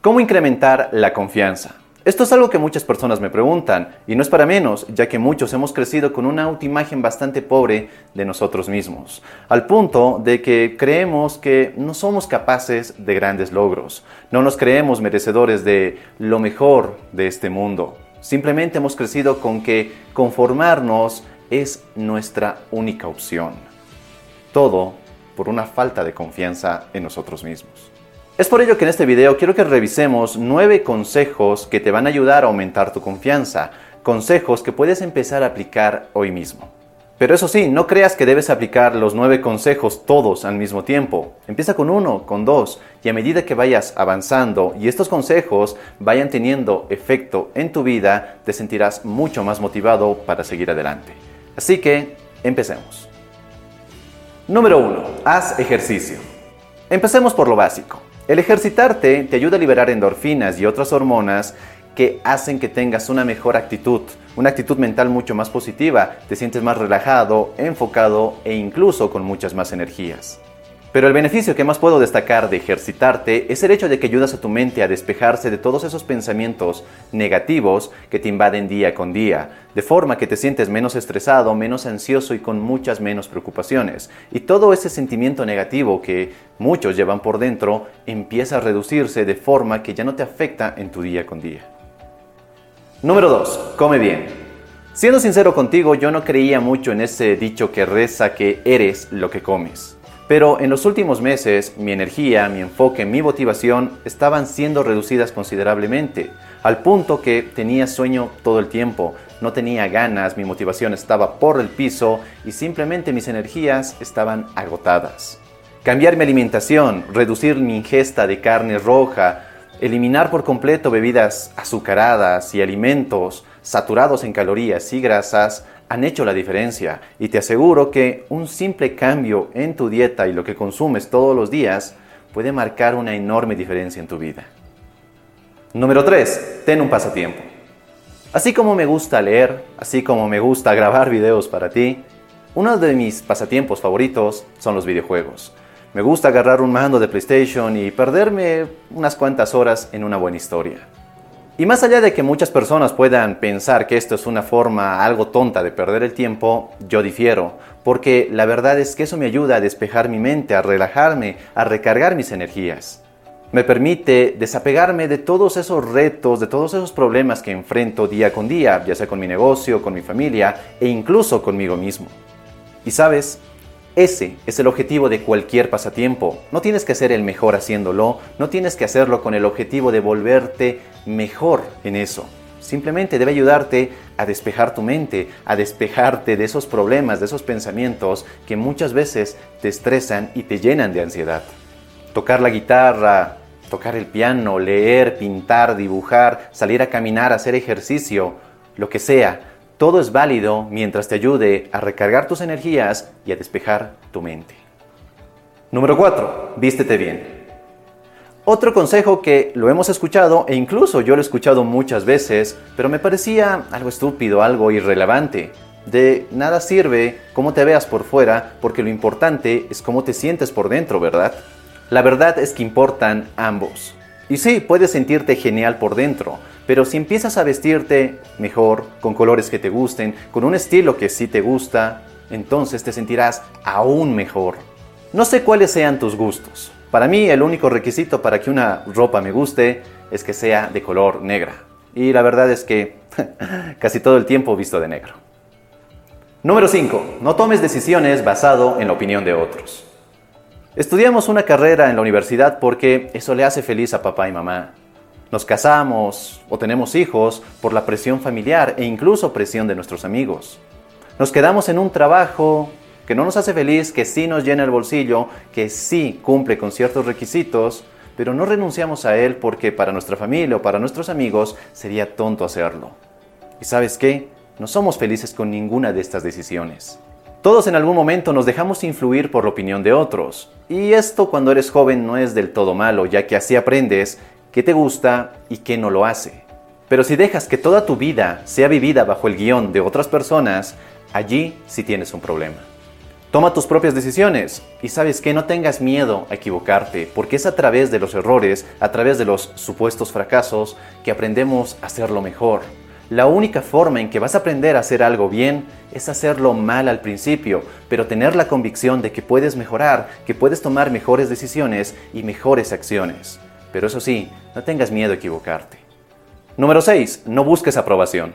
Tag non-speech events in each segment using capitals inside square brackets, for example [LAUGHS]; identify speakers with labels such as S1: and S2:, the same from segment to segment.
S1: ¿Cómo incrementar la confianza? Esto es algo que muchas personas me preguntan, y no es para menos, ya que muchos hemos crecido con una autoimagen bastante pobre de nosotros mismos, al punto de que creemos que no somos capaces de grandes logros, no nos creemos merecedores de lo mejor de este mundo. Simplemente hemos crecido con que conformarnos es nuestra única opción. Todo por una falta de confianza en nosotros mismos. Es por ello que en este video quiero que revisemos 9 consejos que te van a ayudar a aumentar tu confianza, consejos que puedes empezar a aplicar hoy mismo. Pero eso sí, no creas que debes aplicar los 9 consejos todos al mismo tiempo. Empieza con uno, con dos, y a medida que vayas avanzando y estos consejos vayan teniendo efecto en tu vida, te sentirás mucho más motivado para seguir adelante. Así que, empecemos. Número 1. Haz ejercicio. Empecemos por lo básico. El ejercitarte te ayuda a liberar endorfinas y otras hormonas que hacen que tengas una mejor actitud, una actitud mental mucho más positiva, te sientes más relajado, enfocado e incluso con muchas más energías. Pero el beneficio que más puedo destacar de ejercitarte es el hecho de que ayudas a tu mente a despejarse de todos esos pensamientos negativos que te invaden día con día, de forma que te sientes menos estresado, menos ansioso y con muchas menos preocupaciones. Y todo ese sentimiento negativo que muchos llevan por dentro empieza a reducirse de forma que ya no te afecta en tu día con día. Número 2. Come bien. Siendo sincero contigo, yo no creía mucho en ese dicho que reza que eres lo que comes. Pero en los últimos meses mi energía, mi enfoque, mi motivación estaban siendo reducidas considerablemente, al punto que tenía sueño todo el tiempo, no tenía ganas, mi motivación estaba por el piso y simplemente mis energías estaban agotadas. Cambiar mi alimentación, reducir mi ingesta de carne roja, eliminar por completo bebidas azucaradas y alimentos saturados en calorías y grasas han hecho la diferencia y te aseguro que un simple cambio en tu dieta y lo que consumes todos los días puede marcar una enorme diferencia en tu vida. Número 3. Ten un pasatiempo. Así como me gusta leer, así como me gusta grabar videos para ti, uno de mis pasatiempos favoritos son los videojuegos. Me gusta agarrar un mando de PlayStation y perderme unas cuantas horas en una buena historia. Y más allá de que muchas personas puedan pensar que esto es una forma algo tonta de perder el tiempo, yo difiero, porque la verdad es que eso me ayuda a despejar mi mente, a relajarme, a recargar mis energías. Me permite desapegarme de todos esos retos, de todos esos problemas que enfrento día con día, ya sea con mi negocio, con mi familia e incluso conmigo mismo. Y sabes, ese es el objetivo de cualquier pasatiempo. No tienes que ser el mejor haciéndolo, no tienes que hacerlo con el objetivo de volverte mejor en eso. Simplemente debe ayudarte a despejar tu mente, a despejarte de esos problemas, de esos pensamientos que muchas veces te estresan y te llenan de ansiedad. Tocar la guitarra, tocar el piano, leer, pintar, dibujar, salir a caminar, hacer ejercicio, lo que sea, todo es válido mientras te ayude a recargar tus energías y a despejar tu mente. Número 4. Vístete bien. Otro consejo que lo hemos escuchado e incluso yo lo he escuchado muchas veces, pero me parecía algo estúpido, algo irrelevante. De nada sirve cómo te veas por fuera porque lo importante es cómo te sientes por dentro, ¿verdad? La verdad es que importan ambos. Y sí, puedes sentirte genial por dentro, pero si empiezas a vestirte mejor, con colores que te gusten, con un estilo que sí te gusta, entonces te sentirás aún mejor. No sé cuáles sean tus gustos, Para mí el único requisito para que una ropa me guste es que sea de color negra. Y la verdad es que [LAUGHS] casi todo el tiempo visto de negro. Número 5. No tomes decisiones basado en la opinión de otros. Estudiamos una carrera en la universidad porque eso le hace feliz a papá y mamá. Nos casamos o tenemos hijos por la presión familiar e incluso presión de nuestros amigos. Nos quedamos en un trabajo que no nos hace feliz, que sí nos llena el bolsillo, que sí cumple con ciertos requisitos, pero no renunciamos a él porque para nuestra familia o para nuestros amigos sería tonto hacerlo. ¿Y sabes qué? No somos felices con ninguna de estas decisiones. Todos en algún momento nos dejamos influir por la opinión de otros. Y esto cuando eres joven no es del todo malo, ya que así aprendes qué te gusta y qué no lo hace. Pero si dejas que toda tu vida sea vivida bajo el guion de otras personas, allí sí tienes un problema. Toma tus propias decisiones y sabes que no tengas miedo a equivocarte, porque es a través de los errores, a través de los supuestos fracasos, que aprendemos a hacerlo mejor. La única forma en que vas a aprender a hacer algo bien es hacerlo mal al principio, pero tener la convicción de que puedes mejorar, que puedes tomar mejores decisiones y mejores acciones. Pero eso sí, no tengas miedo a equivocarte. Número 6. No busques aprobación.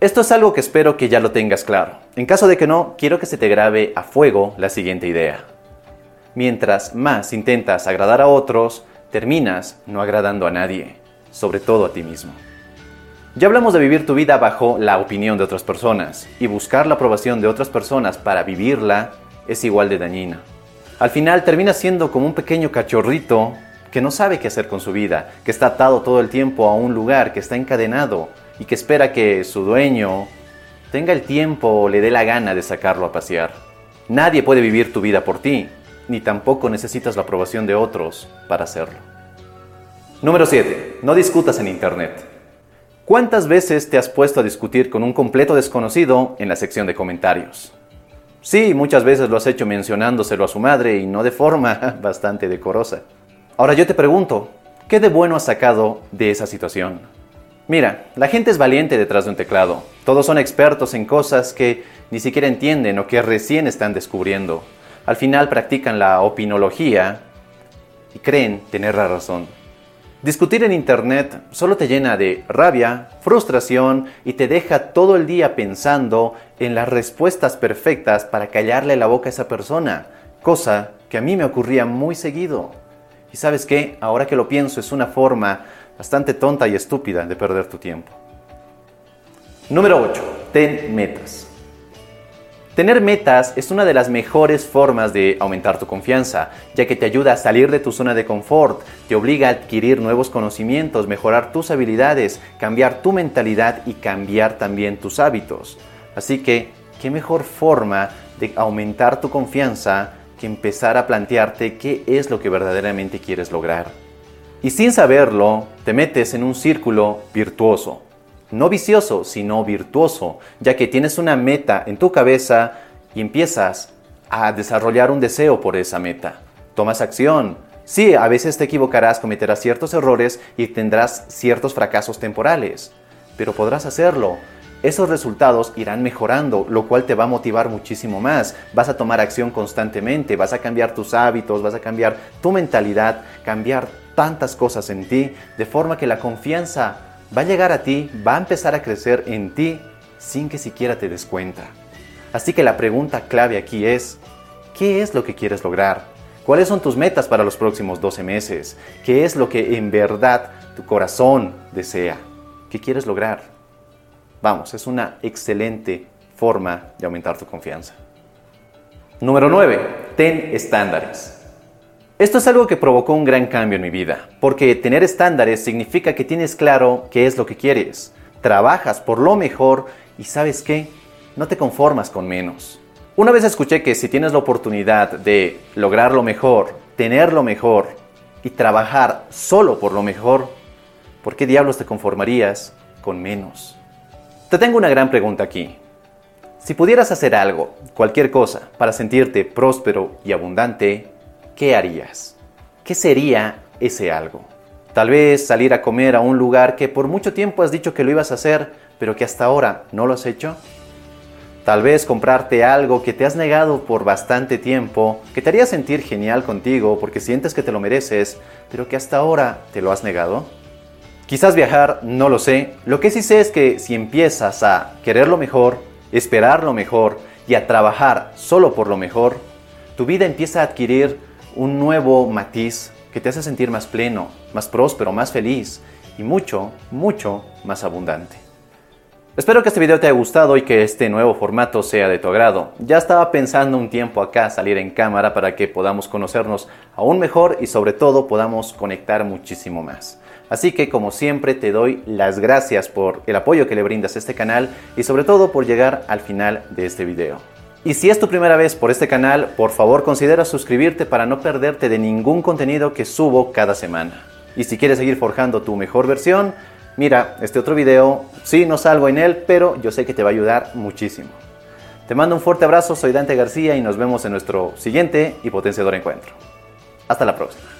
S1: Esto es algo que espero que ya lo tengas claro. En caso de que no, quiero que se te grabe a fuego la siguiente idea. Mientras más intentas agradar a otros, terminas no agradando a nadie, sobre todo a ti mismo. Ya hablamos de vivir tu vida bajo la opinión de otras personas, y buscar la aprobación de otras personas para vivirla es igual de dañina. Al final terminas siendo como un pequeño cachorrito que no sabe qué hacer con su vida, que está atado todo el tiempo a un lugar, que está encadenado y que espera que su dueño tenga el tiempo o le dé la gana de sacarlo a pasear. Nadie puede vivir tu vida por ti, ni tampoco necesitas la aprobación de otros para hacerlo. Número 7. No discutas en Internet. ¿Cuántas veces te has puesto a discutir con un completo desconocido en la sección de comentarios? Sí, muchas veces lo has hecho mencionándoselo a su madre y no de forma [LAUGHS] bastante decorosa. Ahora yo te pregunto, ¿qué de bueno has sacado de esa situación? Mira, la gente es valiente detrás de un teclado. Todos son expertos en cosas que ni siquiera entienden o que recién están descubriendo. Al final practican la opinología y creen tener la razón. Discutir en Internet solo te llena de rabia, frustración y te deja todo el día pensando en las respuestas perfectas para callarle la boca a esa persona, cosa que a mí me ocurría muy seguido. Y sabes qué, ahora que lo pienso es una forma bastante tonta y estúpida de perder tu tiempo. Número 8. Ten metas. Tener metas es una de las mejores formas de aumentar tu confianza, ya que te ayuda a salir de tu zona de confort, te obliga a adquirir nuevos conocimientos, mejorar tus habilidades, cambiar tu mentalidad y cambiar también tus hábitos. Así que, ¿qué mejor forma de aumentar tu confianza que empezar a plantearte qué es lo que verdaderamente quieres lograr? Y sin saberlo, te metes en un círculo virtuoso. No vicioso, sino virtuoso, ya que tienes una meta en tu cabeza y empiezas a desarrollar un deseo por esa meta. Tomas acción. Sí, a veces te equivocarás, cometerás ciertos errores y tendrás ciertos fracasos temporales, pero podrás hacerlo. Esos resultados irán mejorando, lo cual te va a motivar muchísimo más. Vas a tomar acción constantemente, vas a cambiar tus hábitos, vas a cambiar tu mentalidad, cambiar tantas cosas en ti, de forma que la confianza va a llegar a ti, va a empezar a crecer en ti sin que siquiera te des cuenta. Así que la pregunta clave aquí es, ¿qué es lo que quieres lograr? ¿Cuáles son tus metas para los próximos 12 meses? ¿Qué es lo que en verdad tu corazón desea? ¿Qué quieres lograr? Vamos, es una excelente forma de aumentar tu confianza. Número 9. Ten estándares. Esto es algo que provocó un gran cambio en mi vida, porque tener estándares significa que tienes claro qué es lo que quieres, trabajas por lo mejor y sabes qué, no te conformas con menos. Una vez escuché que si tienes la oportunidad de lograr lo mejor, tener lo mejor y trabajar solo por lo mejor, ¿por qué diablos te conformarías con menos? Te tengo una gran pregunta aquí. Si pudieras hacer algo, cualquier cosa, para sentirte próspero y abundante, ¿qué harías? ¿Qué sería ese algo? Tal vez salir a comer a un lugar que por mucho tiempo has dicho que lo ibas a hacer, pero que hasta ahora no lo has hecho. Tal vez comprarte algo que te has negado por bastante tiempo, que te haría sentir genial contigo porque sientes que te lo mereces, pero que hasta ahora te lo has negado. Quizás viajar, no lo sé. Lo que sí sé es que si empiezas a querer lo mejor, esperar lo mejor y a trabajar solo por lo mejor, tu vida empieza a adquirir un nuevo matiz que te hace sentir más pleno, más próspero, más feliz y mucho, mucho más abundante. Espero que este video te haya gustado y que este nuevo formato sea de tu agrado. Ya estaba pensando un tiempo acá salir en cámara para que podamos conocernos aún mejor y sobre todo podamos conectar muchísimo más. Así que como siempre te doy las gracias por el apoyo que le brindas a este canal y sobre todo por llegar al final de este video. Y si es tu primera vez por este canal, por favor considera suscribirte para no perderte de ningún contenido que subo cada semana. Y si quieres seguir forjando tu mejor versión, mira, este otro video, sí, no salgo en él, pero yo sé que te va a ayudar muchísimo. Te mando un fuerte abrazo, soy Dante García y nos vemos en nuestro siguiente y potenciador encuentro. Hasta la próxima.